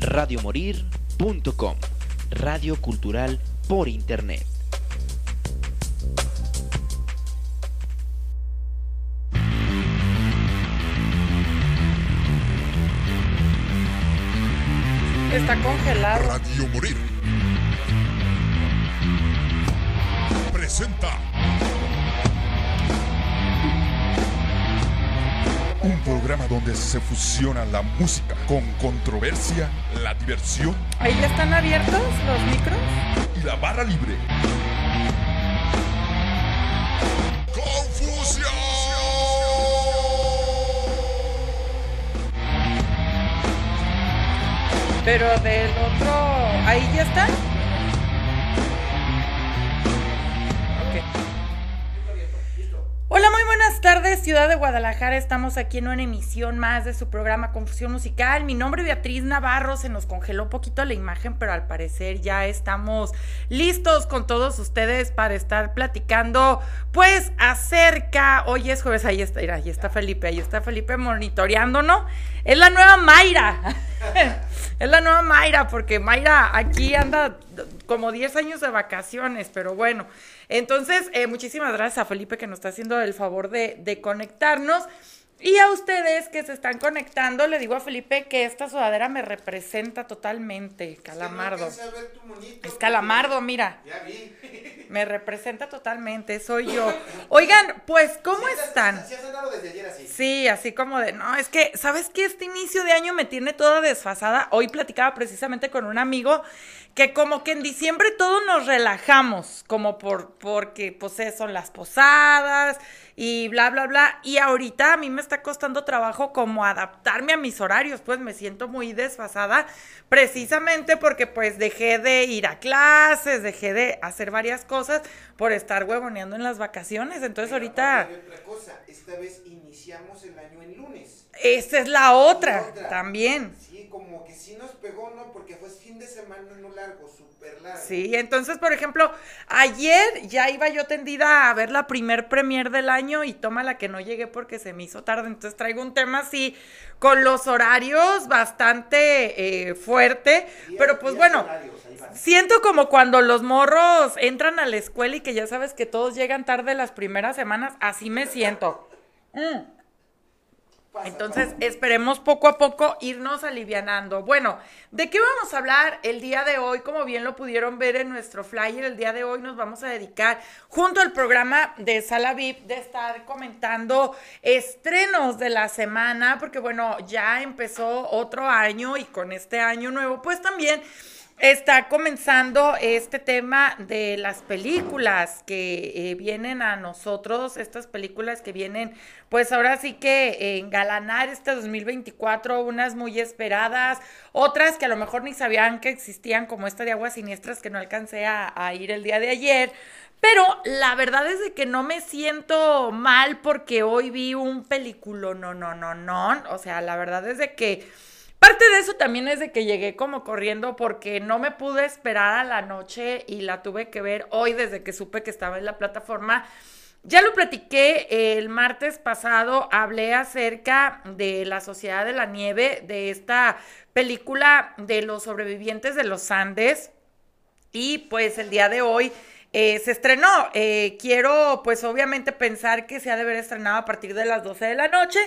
radiomorir.com, radio cultural por internet. Está congelado. Radio Morir. Presenta. Un programa donde se fusiona la música con controversia, la diversión ¿Ahí ya están abiertos los micros? y la barra libre. ¡Confusión! Pero del otro. ¿Ahí ya están? Ciudad de Guadalajara. Estamos aquí en una emisión más de su programa Confusión Musical. Mi nombre es Beatriz Navarro. Se nos congeló un poquito la imagen, pero al parecer ya estamos listos con todos ustedes para estar platicando, pues, acerca. Hoy es jueves, ahí está, mira, ahí está Felipe, ahí está Felipe monitoreándonos. Es la nueva Mayra. es la nueva Mayra, porque Mayra aquí anda como 10 años de vacaciones, pero bueno. Entonces, eh, muchísimas gracias a Felipe que nos está haciendo el favor de, de conectarnos. Y a ustedes que se están conectando, le digo a Felipe que esta sudadera me representa totalmente, Calamardo. Es que no alcancé a ver tu monito, Es Calamardo, mira, Ya vi. me representa totalmente, soy yo. Oigan, pues, ¿cómo Sí, están? Desde ayer así. Sí, así como de, no, es que, ¿sabes qué? Este inicio de año me tiene toda desfasada. Hoy platicaba precisamente con un amigo que como que en diciembre todos nos relajamos, como por, porque pues son las posadas y bla, bla, bla. Y ahorita a mí me está costando trabajo como adaptarme a mis horarios, pues me siento muy desfasada, precisamente porque pues dejé de ir a clases, dejé de hacer varias cosas por estar huevoneando en las vacaciones. Entonces Pero ahorita... aparte hay otra cosa, esta vez iniciamos el año en lunes. Es la otra, Otra. también. Sí, como que sí nos pegó, ¿no? Porque fue fin de semana no largo, súper largo. Sí, entonces, por ejemplo, ayer ya iba yo tendida a ver la primer premier del año y toma la que no llegué porque se me hizo tarde. Entonces traigo un tema así con los horarios bastante eh, fuerte, Días- pero pues bueno. horarios. Siento como cuando los morros entran a la escuela y que ya sabes que todos llegan tarde las primeras semanas, así me siento. Mm. Pasa, Entonces, pasa. esperemos poco a poco irnos alivianando. Bueno, ¿de qué vamos a hablar el día de hoy? Como bien lo pudieron ver en nuestro flyer, el día de hoy nos vamos a dedicar, junto al programa de Sala VIP, de estar comentando estrenos de la semana, porque bueno, ya empezó otro año y con este año nuevo, pues también Está comenzando este tema de las películas que eh, vienen a nosotros, estas películas que vienen, pues ahora sí que eh, engalanar este 2024, unas muy esperadas, otras que a lo mejor ni sabían que existían, como esta de Aguas Siniestras que no alcancé a, a ir el día de ayer. Pero la verdad es de que no me siento mal porque hoy vi un película, no, no, no, no. O sea, la verdad es de que Parte de eso también es de que llegué como corriendo porque no me pude esperar a la noche y la tuve que ver hoy desde que supe que estaba en la plataforma. Ya lo platiqué el martes pasado, hablé acerca de la Sociedad de la Nieve, de esta película de los sobrevivientes de los Andes. Y pues el día de hoy eh, se estrenó. Eh, quiero pues obviamente pensar que se ha de haber estrenado a partir de las 12 de la noche,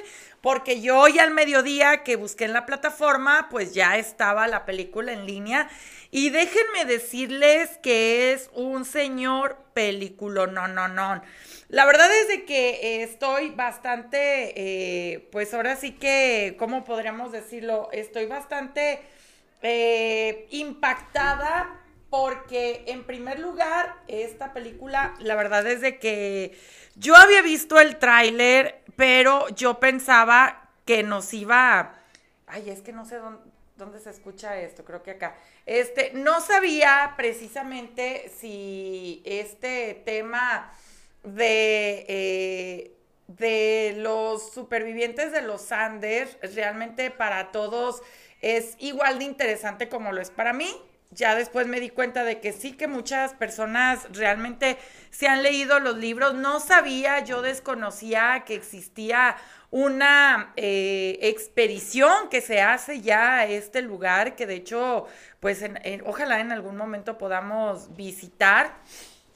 porque yo hoy al mediodía que busqué en la plataforma, pues ya estaba la película en línea. Y déjenme decirles que es un señor película, no, no, no. La verdad es de que eh, estoy bastante, pues ahora sí que, ¿cómo podríamos decirlo? Estoy bastante impactada porque en primer lugar, esta película, la verdad es de que yo había visto el tráiler, pero yo pensaba que nos iba... a- Ay, es que no sé dónde, se escucha esto, creo que acá. Este, no sabía precisamente si este tema de, eh, de los supervivientes de los Andes realmente para todos es igual de interesante como lo es para mí. Ya después me di cuenta de que sí que muchas personas realmente se han leído los libros. No sabía, yo desconocía que existía una eh, expedición que se hace ya a este lugar, que de hecho, pues ojalá en algún momento podamos visitar.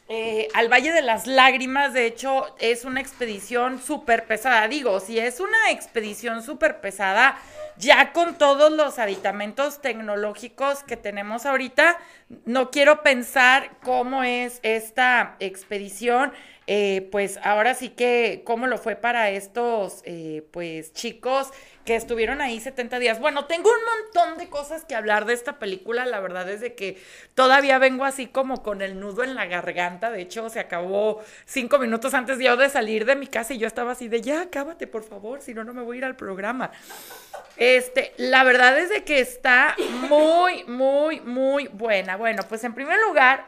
Eh, al Valle de las Lágrimas, de hecho, es una expedición súper pesada. Digo, si es una expedición súper pesada, ya con todos los aditamentos tecnológicos que tenemos ahorita, no quiero pensar cómo es esta expedición. Eh, pues ahora sí que, ¿cómo lo fue para estos, eh, pues, chicos que estuvieron ahí 70 días? Bueno, tengo un montón de cosas que hablar de esta película, la verdad es de que todavía vengo así como con el nudo en la garganta, de hecho se acabó cinco minutos antes yo de salir de mi casa y yo estaba así de, ya, acábate, por favor, si no, no me voy a ir al programa. Este, la verdad es de que está muy, muy, muy buena. Bueno, pues en primer lugar,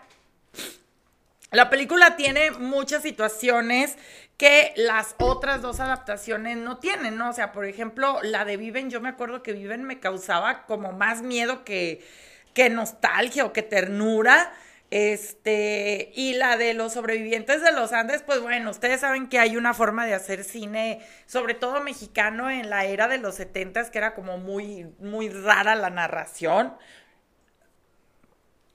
la película tiene muchas situaciones que las otras dos adaptaciones no tienen, ¿no? O sea, por ejemplo, la de Viven, yo me acuerdo que Viven me causaba como más miedo que, que nostalgia o que ternura. Este, y la de los sobrevivientes de los Andes, pues bueno, ustedes saben que hay una forma de hacer cine, sobre todo mexicano, en la era de los setentas, que era como muy, muy rara la narración.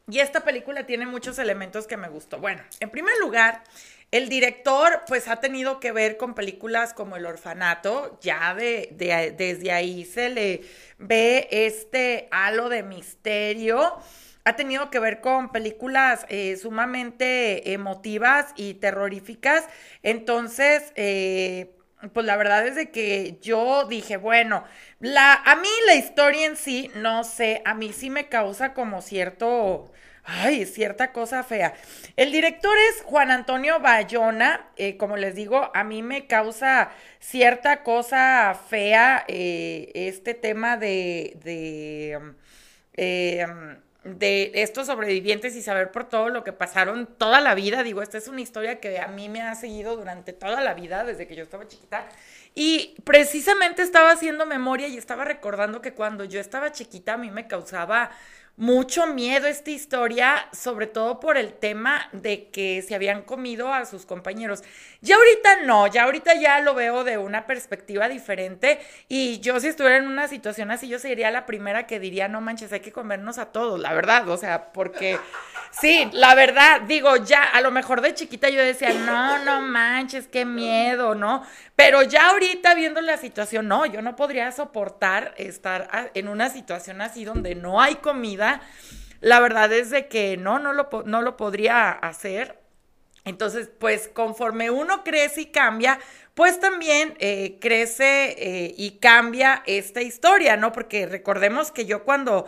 Y esta película tiene muchos elementos que me gustó. Bueno, en primer lugar, el director pues ha tenido que ver con películas como El Orfanato, ya de, desde ahí se le ve este halo de misterio. Ha tenido que ver con películas eh, sumamente emotivas y terroríficas. Entonces, eh, pues la verdad es de que yo dije, bueno, la, a mí la historia en sí, no sé, a mí sí me causa como cierto, ay, cierta cosa fea. El director es Juan Antonio Bayona, eh, como les digo, a mí me causa cierta cosa fea eh, este tema de, eh, de estos sobrevivientes y saber por todo lo que pasaron toda la vida. Digo, esta es una historia que a mí me ha seguido durante toda la vida, desde que yo estaba chiquita. Y precisamente estaba haciendo memoria y estaba recordando que cuando yo estaba chiquita a mí me causaba mucho miedo esta historia, sobre todo por el tema de que se habían comido a sus compañeros. Ya ahorita no, ya ahorita ya lo veo de una perspectiva diferente y yo si estuviera en una situación así, yo sería la primera que diría, no manches, hay que comernos a todos, la verdad, o sea, porque sí, la verdad, digo, ya a lo mejor de chiquita yo decía, no, no manches, qué miedo, ¿no? Pero ya ahorita viendo la situación, no, yo no podría soportar estar en una situación así donde no hay comida. La verdad es de que no, no lo, no lo podría hacer. Entonces, pues conforme uno crece y cambia, pues también eh, crece eh, y cambia esta historia, ¿no? Porque recordemos que yo cuando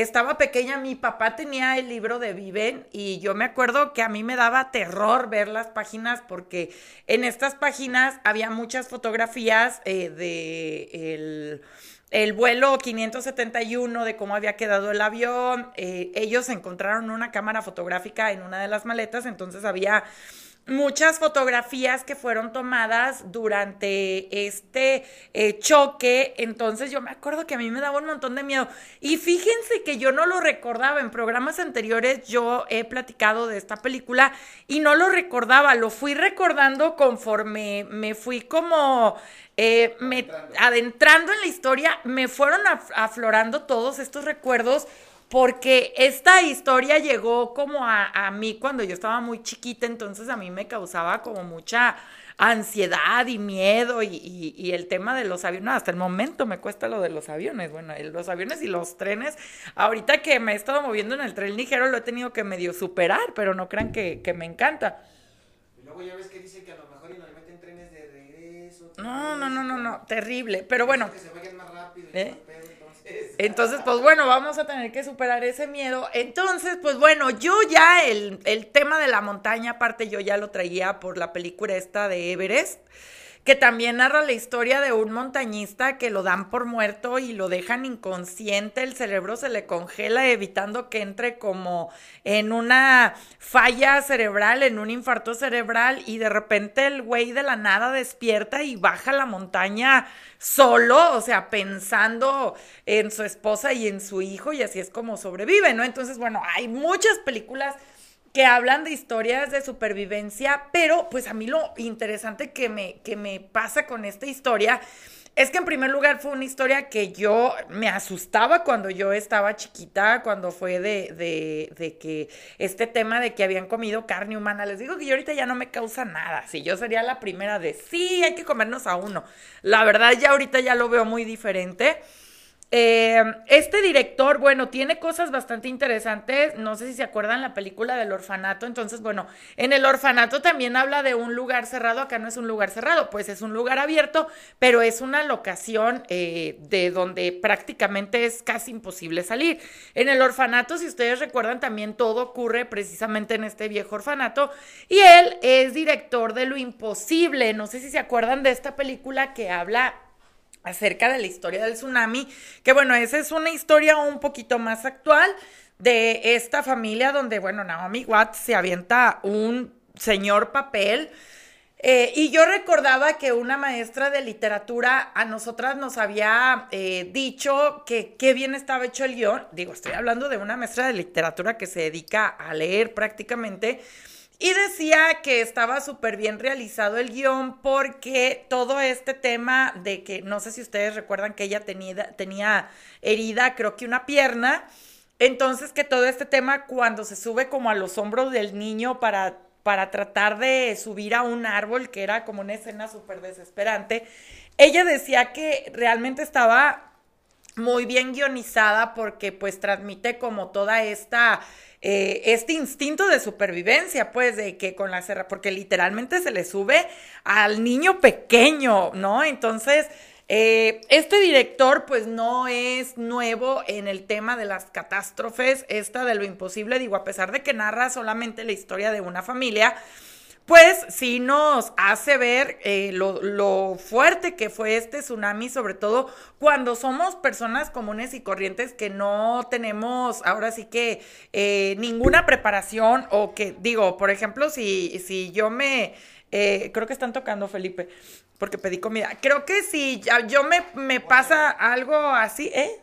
estaba pequeña, mi papá tenía el libro de Viven y yo me acuerdo que a mí me daba terror ver las páginas porque en estas páginas había muchas fotografías eh, de el el vuelo 571 de cómo había quedado el avión. Eh, ellos encontraron una cámara fotográfica en una de las maletas, entonces había muchas fotografías que fueron tomadas durante este eh, choque. Entonces yo me acuerdo que a mí me daba un montón de miedo. Y fíjense que yo no lo recordaba. En programas anteriores yo he platicado de esta película y no lo recordaba. Lo fui recordando conforme me fui como... Eh, me, adentrando en la historia, me fueron aflorando todos estos recuerdos porque esta historia llegó como a, mí cuando yo estaba muy chiquita, entonces a mí me causaba como mucha ansiedad y miedo y, el tema de los aviones, hasta el momento me cuesta lo de los aviones, bueno, los aviones y los trenes, ahorita que me he estado moviendo en el tren ligero lo he tenido que medio superar, pero no crean que, me encanta. Y luego ya ves que dicen que a lo mejor y nos meten trenes de regreso. No, no, no, no, no, terrible, pero bueno. Que se vayan más rápido. ¿Eh? Entonces, pues bueno, vamos a tener que superar ese miedo. Entonces, pues bueno, yo ya el, tema de la montaña, aparte yo ya lo traía por la película esta de Everest que también narra la historia de un montañista que lo dan por muerto y lo dejan inconsciente, el cerebro se le congela evitando que entre como en una falla cerebral, en un infarto cerebral y de repente el güey de la nada despierta y baja la montaña solo, o sea, pensando en su esposa y en su hijo y así es como sobrevive, ¿no? Entonces, bueno, hay muchas películas que hablan de historias de supervivencia, pero pues a mí lo interesante que me, que me pasa con esta historia es que en primer lugar fue una historia que yo me asustaba cuando yo estaba chiquita, cuando fue de, de, de, que este tema de que habían comido carne humana, les digo que yo ahorita ya no me causa nada, si yo sería la primera de, sí, hay que comernos a uno. La verdad ya ahorita ya lo veo muy diferente. Eh, este director, bueno, tiene cosas bastante interesantes. No sé si se acuerdan la película del orfanato. Entonces, bueno, en el orfanato también habla de un lugar cerrado. Acá no es un lugar cerrado, pues es un lugar abierto, pero es una locación eh, de donde prácticamente es casi imposible salir. En el orfanato, si ustedes recuerdan, también todo ocurre precisamente en este viejo orfanato. Y él es director de Lo Imposible. No sé si se acuerdan de esta película que habla acerca de la historia del tsunami, que bueno, esa es una historia un poquito más actual de esta familia donde, bueno, Naomi Watts se avienta un señor papel. Eh, y yo recordaba que una maestra de literatura a nosotras nos había eh, dicho que qué bien estaba hecho el guion. Digo, estoy hablando de una maestra de literatura que se dedica a leer prácticamente. Y decía que estaba súper bien realizado el guion porque todo este tema de que, no sé si ustedes recuerdan que ella tenía, herida, creo que una pierna, entonces que todo este tema cuando se sube como a los hombros del niño para, para tratar de subir a un árbol, que era como una escena súper desesperante, ella decía que realmente estaba muy bien guionizada porque pues transmite como toda esta eh, este instinto de supervivencia, pues, de que con la serra, porque literalmente se le sube al niño pequeño, ¿no? Entonces, eh, este director, pues, no es nuevo en el tema de las catástrofes, esta de lo imposible, digo, a pesar de que narra solamente la historia de una familia, pues sí nos hace ver eh, lo, fuerte que fue este tsunami, sobre todo cuando somos personas comunes y corrientes que no tenemos ahora sí que eh, ninguna preparación o que digo, por ejemplo, si, si yo me... Eh, creo que están tocando, Felipe, porque pedí comida. Creo que si yo me, me pasa algo así, ¿eh?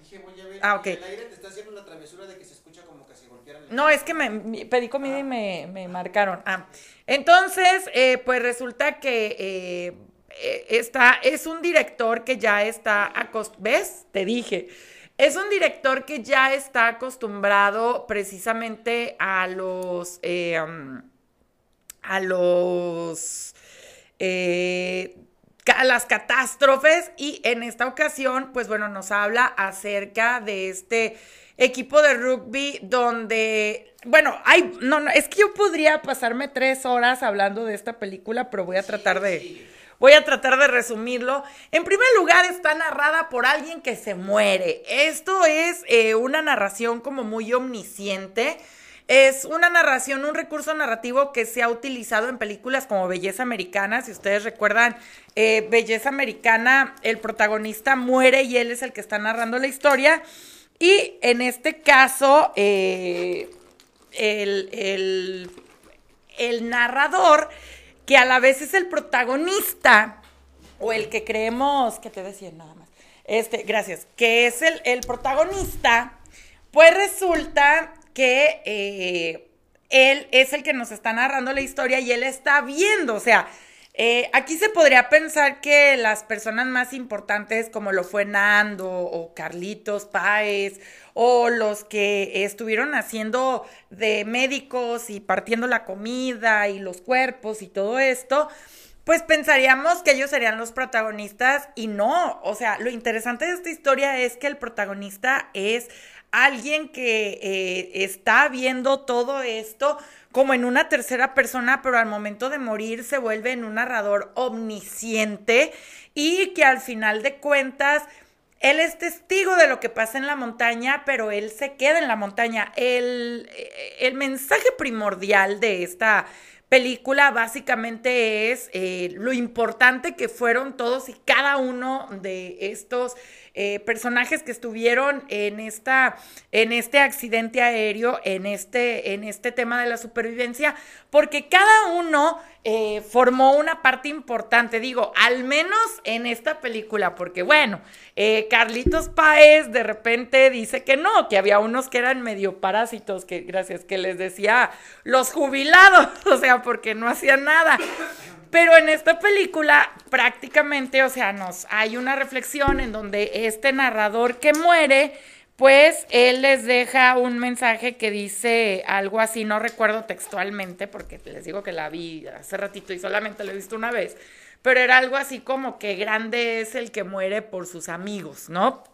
Dije, voy a ver. Ah, ok. El aire te está haciendo una travesura de que se escucha como que se golpearan. el- No, es que me pedí comida y me, me marcaron. Ah, entonces, eh, pues resulta que eh, eh, está, es un director que ya está acostumbrado, ¿ves? Te dije. Es un director que ya está acostumbrado precisamente a los, eh, um, a los, eh, a las catástrofes y en esta ocasión, pues bueno, nos habla acerca de este equipo de rugby donde, bueno, hay, no, no, es que yo podría pasarme tres horas hablando de esta película, pero voy a tratar de, voy a tratar de resumirlo. En primer lugar, está narrada por alguien que se muere. Esto es eh, una narración como muy omnisciente. Es una narración, un recurso narrativo que se ha utilizado en películas como Belleza Americana. Si ustedes recuerdan, eh, Belleza Americana, el protagonista muere y él es el que está narrando la historia. Y en este caso, eh, el, el- narrador, que a la vez es el protagonista, o el que creemos, que te decía nada más, este, gracias, que es el, el protagonista, pues resulta que eh, él es el que nos está narrando la historia y él está viendo, o sea, eh, aquí se podría pensar que las personas más importantes, como lo fue Nando o Carlitos Páez, o los que estuvieron haciendo de médicos y partiendo la comida y los cuerpos y todo esto, pues pensaríamos que ellos serían los protagonistas y no, o sea, lo interesante de esta historia es que el protagonista es alguien que eh, está viendo todo esto como en una tercera persona, pero al momento de morir se vuelve en un narrador omnisciente y que al final de cuentas él es testigo de lo que pasa en la montaña, pero él se queda en la montaña. El, el mensaje primordial de esta película básicamente es eh, lo importante que fueron todos y cada uno de estos eh, personajes que estuvieron en, esta, en este accidente aéreo, en este, en este tema de la supervivencia, porque cada uno eh, formó una parte importante, digo, al menos en esta película, porque bueno, Carlitos Paez de repente dice que no, que había unos que eran medio parásitos, que gracias, que les decía los jubilados, o sea, porque no hacían nada. Pero en esta película prácticamente, o sea, nos hay una reflexión en donde este narrador que muere, pues él les deja un mensaje que dice algo así, no recuerdo textualmente porque les digo que la vi hace ratito y solamente la he visto una vez, pero era algo así como que grande es el que muere por sus amigos, ¿no?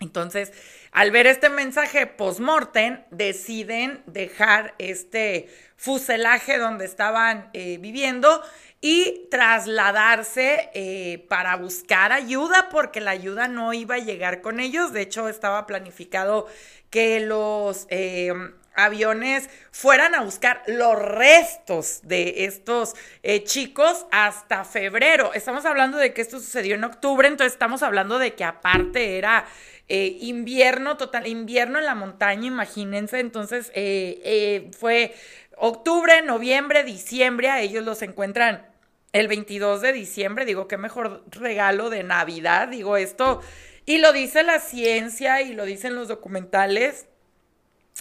Entonces, al ver este mensaje post-mortem, deciden dejar este fuselaje donde estaban eh, viviendo y trasladarse eh, para buscar ayuda porque la ayuda no iba a llegar con ellos. De hecho, estaba planificado que los eh, aviones fueran a buscar los restos de estos eh, chicos hasta febrero. Estamos hablando de que esto sucedió en octubre, entonces estamos hablando de que aparte era... invierno total, invierno en la montaña, imagínense, entonces fue octubre, noviembre, diciembre, a ellos los encuentran el 22 de diciembre, digo, qué mejor regalo de Navidad, digo esto, y lo dice la ciencia y lo dicen los documentales.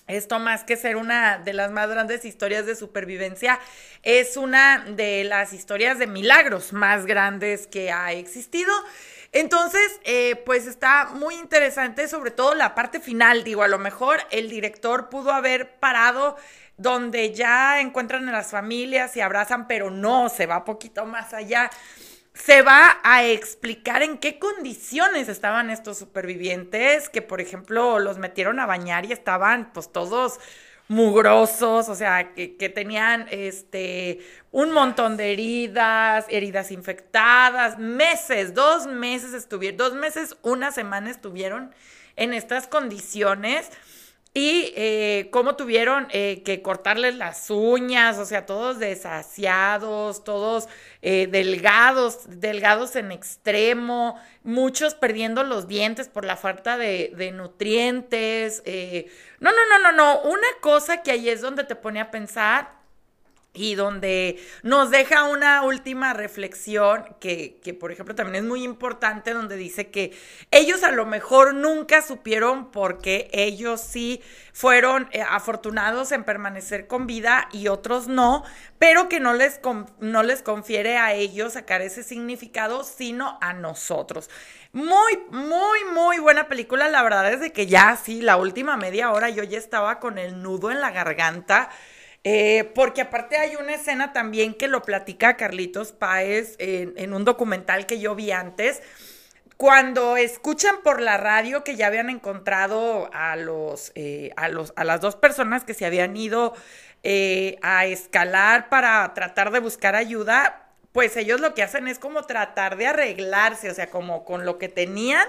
Esto más que ser una de las más grandes historias de supervivencia, es una de las historias de milagros más grandes que ha existido. Entonces, eh, pues está muy interesante, sobre todo la parte final, digo, a lo mejor el director pudo haber parado donde ya encuentran a las familias y abrazan, pero no, se va poquito más allá. Se va a explicar en qué condiciones estaban estos supervivientes, que por ejemplo los metieron a bañar y estaban pues todos mugrosos, o sea, que, que, tenían este un montón de heridas, heridas infectadas, meses, dos meses estuvieron, dos meses, una semana estuvieron en estas condiciones y eh, cómo tuvieron eh, que cortarles las uñas, o sea, todos desasiados, todos eh, delgados, delgados en extremo, muchos perdiendo los dientes por la falta de, de nutrientes. no, no, no, no, no. Una cosa que ahí es donde te pone a pensar y donde nos deja una última reflexión que, que, por ejemplo, también es muy importante, donde dice que ellos a lo mejor nunca supieron porque ellos sí fueron eh, afortunados en permanecer con vida y otros no, pero que no les, no les confiere a ellos sacar ese significado, sino a nosotros. Muy, muy, muy buena película. La verdad es de que ya sí, la última media hora yo ya estaba con el nudo en la garganta. Eh, porque aparte hay una escena también que lo platica Carlitos Páez en, un documental que yo vi antes. Cuando escuchan por la radio que ya habían encontrado a los, eh, a los, a las dos personas que se habían ido eh, a escalar para tratar de buscar ayuda, pues ellos lo que hacen es como tratar de arreglarse, o sea, como con lo que tenían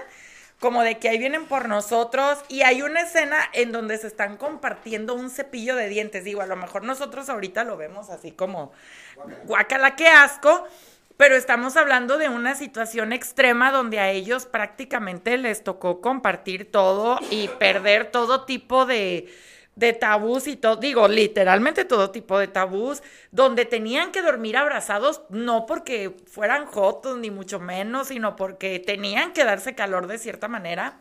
como de que ahí vienen por nosotros y hay una escena en donde se están compartiendo un cepillo de dientes. Digo, a lo mejor nosotros ahorita lo vemos así como guacala, qué asco, pero estamos hablando de una situación extrema donde a ellos prácticamente les tocó compartir todo y perder todo tipo de de tabús y todo, digo, literalmente todo tipo de tabús, donde tenían que dormir abrazados, no porque fueran jotos, ni mucho menos, sino porque tenían que darse calor de cierta manera.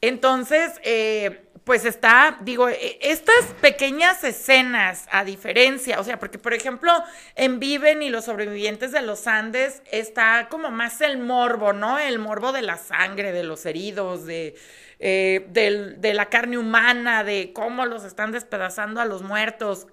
Entonces, eh, pues está, digo, e, estas pequeñas escenas, a diferencia, o sea, porque por ejemplo, en Viven y los sobrevivientes de los Andes está como más el morbo, ¿no? El morbo de la sangre, de los heridos, de eh, de la carne humana, de cómo los están despedazando a los muertos.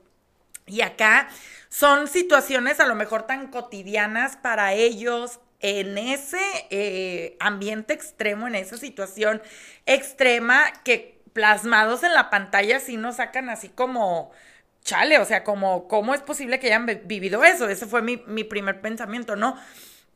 Y acá son situaciones a lo mejor tan cotidianas para ellos en ese eh, ambiente extremo, en esa situación extrema que plasmados en la pantalla sí nos sacan así como chale, o sea, como cómo es posible que hayan vivido eso. Ese fue mi, mi primer pensamiento, ¿no?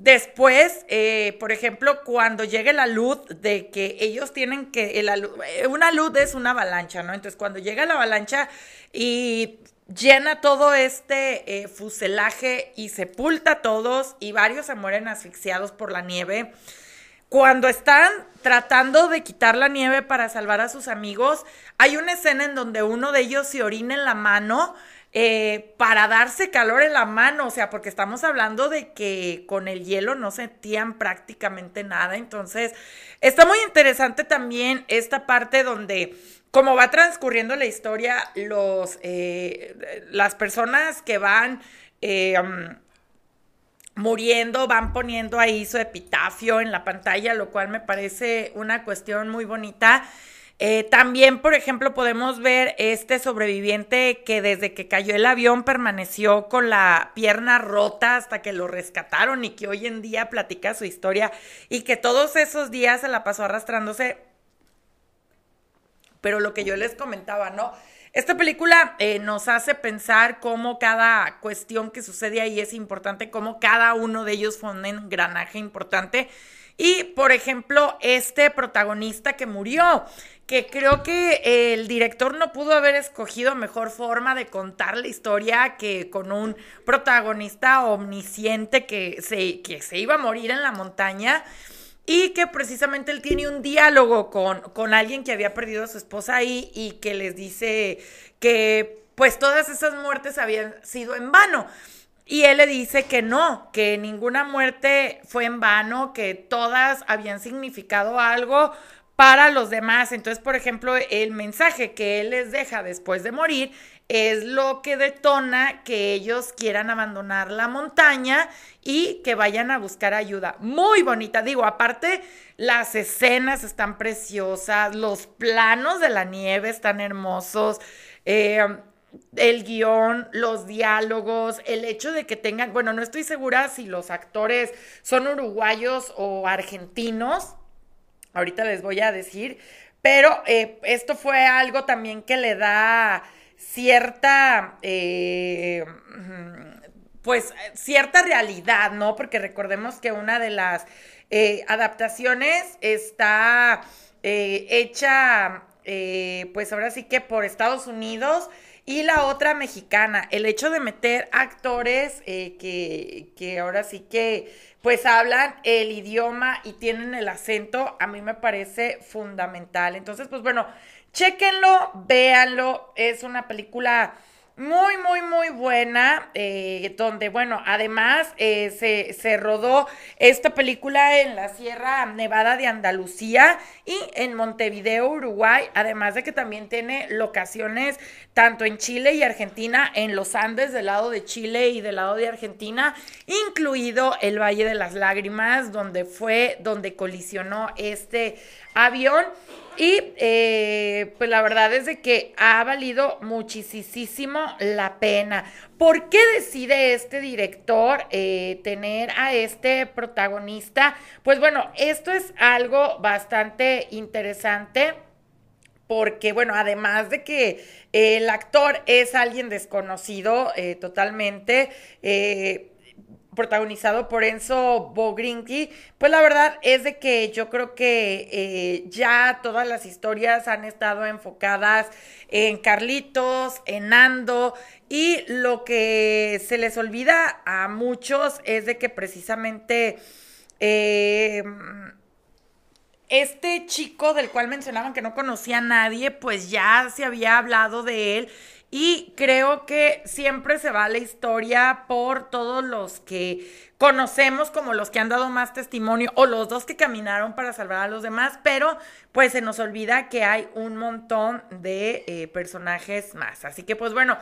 Después, eh, por ejemplo, cuando llegue la luz de que ellos tienen que, eh, una luz es una avalancha, ¿no? Entonces, cuando llega la avalancha y llena todo este eh, fuselaje y sepulta a todos y varios se mueren asfixiados por la nieve. Cuando están tratando de quitar la nieve para salvar a sus amigos, hay una escena en donde uno de ellos se orina en la mano eh, para darse calor en la mano, o sea, porque estamos hablando de que con el hielo no sentían prácticamente nada, entonces está muy interesante también esta parte donde como va transcurriendo la historia, los, eh, las personas que van eh, um, muriendo van poniendo ahí su epitafio en la pantalla, lo cual me parece una cuestión muy bonita. Eh, también, por ejemplo, podemos ver este sobreviviente que desde que cayó el avión permaneció con la pierna rota hasta que lo rescataron y que hoy en día platica su historia y que todos esos días se la pasó arrastrándose. Pero lo que yo les comentaba, ¿no? Esta película eh, nos hace pensar cómo cada cuestión que sucede ahí es importante, cómo cada uno de ellos fue un engranaje importante. Y, por ejemplo, este protagonista que murió, que creo que el director no pudo haber escogido mejor forma de contar la historia que con un protagonista omnisciente que se, que se iba a morir en la montaña y que precisamente él tiene un diálogo con, con alguien que había perdido a su esposa ahí y que les dice que pues todas esas muertes habían sido en vano. Y él le dice que no, que ninguna muerte fue en vano, que todas habían significado algo para los demás. Entonces, por ejemplo, el mensaje que él les deja después de morir es lo que detona que ellos quieran abandonar la montaña y que vayan a buscar ayuda. Muy bonita, digo, aparte las escenas están preciosas, los planos de la nieve están hermosos. Eh, el guion, los diálogos, el hecho de que tengan, bueno, no estoy segura si los actores son uruguayos o argentinos, ahorita les voy a decir, pero eh, esto fue algo también que le da cierta, eh, pues cierta realidad, ¿no? Porque recordemos que una de las eh, adaptaciones está hecha, pues ahora sí que por Estados Unidos y la otra mexicana, el hecho de meter actores eh, que, que ahora sí que pues hablan el idioma y tienen el acento, a mí me parece fundamental. Entonces, pues bueno, chéquenlo, véanlo, es una película muy, muy, muy buena, eh, donde, bueno, además eh, se, se, rodó esta película en la Sierra Nevada de Andalucía y en Montevideo, Uruguay, además de que también tiene locaciones tanto en Chile y Argentina, en los Andes del lado de Chile y del lado de Argentina, incluido el Valle de las Lágrimas, donde fue, donde colisionó este avión. Y eh, pues la verdad es de que ha valido muchísimo la pena. ¿Por qué decide este director eh, tener a este protagonista? Pues bueno, esto es algo bastante interesante porque, bueno, además de que el actor es alguien desconocido eh, totalmente, protagonizado por Enzo Bogrinki, pues la verdad es de que yo creo que eh, ya todas las historias han estado enfocadas en Carlitos, en Nando, y lo que se les olvida a muchos es de que precisamente eh, este chico del cual mencionaban que no conocía a nadie, pues ya se había hablado de él y creo que siempre se va la historia por todos los que conocemos como los que han dado más testimonio o los dos que caminaron para salvar a los demás, pero pues se nos olvida que hay un montón de eh, personajes más. Así que pues bueno,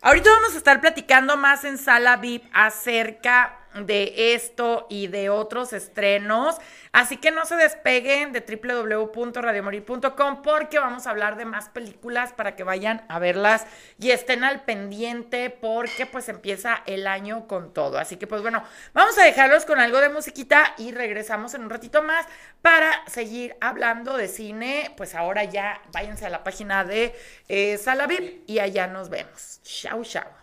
ahorita vamos a estar platicando más en Sala VIP acerca de esto y de otros estrenos. Así que no se despeguen de www.radiomorir.com porque vamos a hablar de más películas para que vayan a verlas y estén al pendiente porque pues empieza el año con todo. Así que pues bueno, vamos a dejarlos con algo de musiquita y regresamos en un ratito más para seguir hablando de cine. Pues ahora ya váyanse a la página de eh, y allá nos vemos. Chao, chao.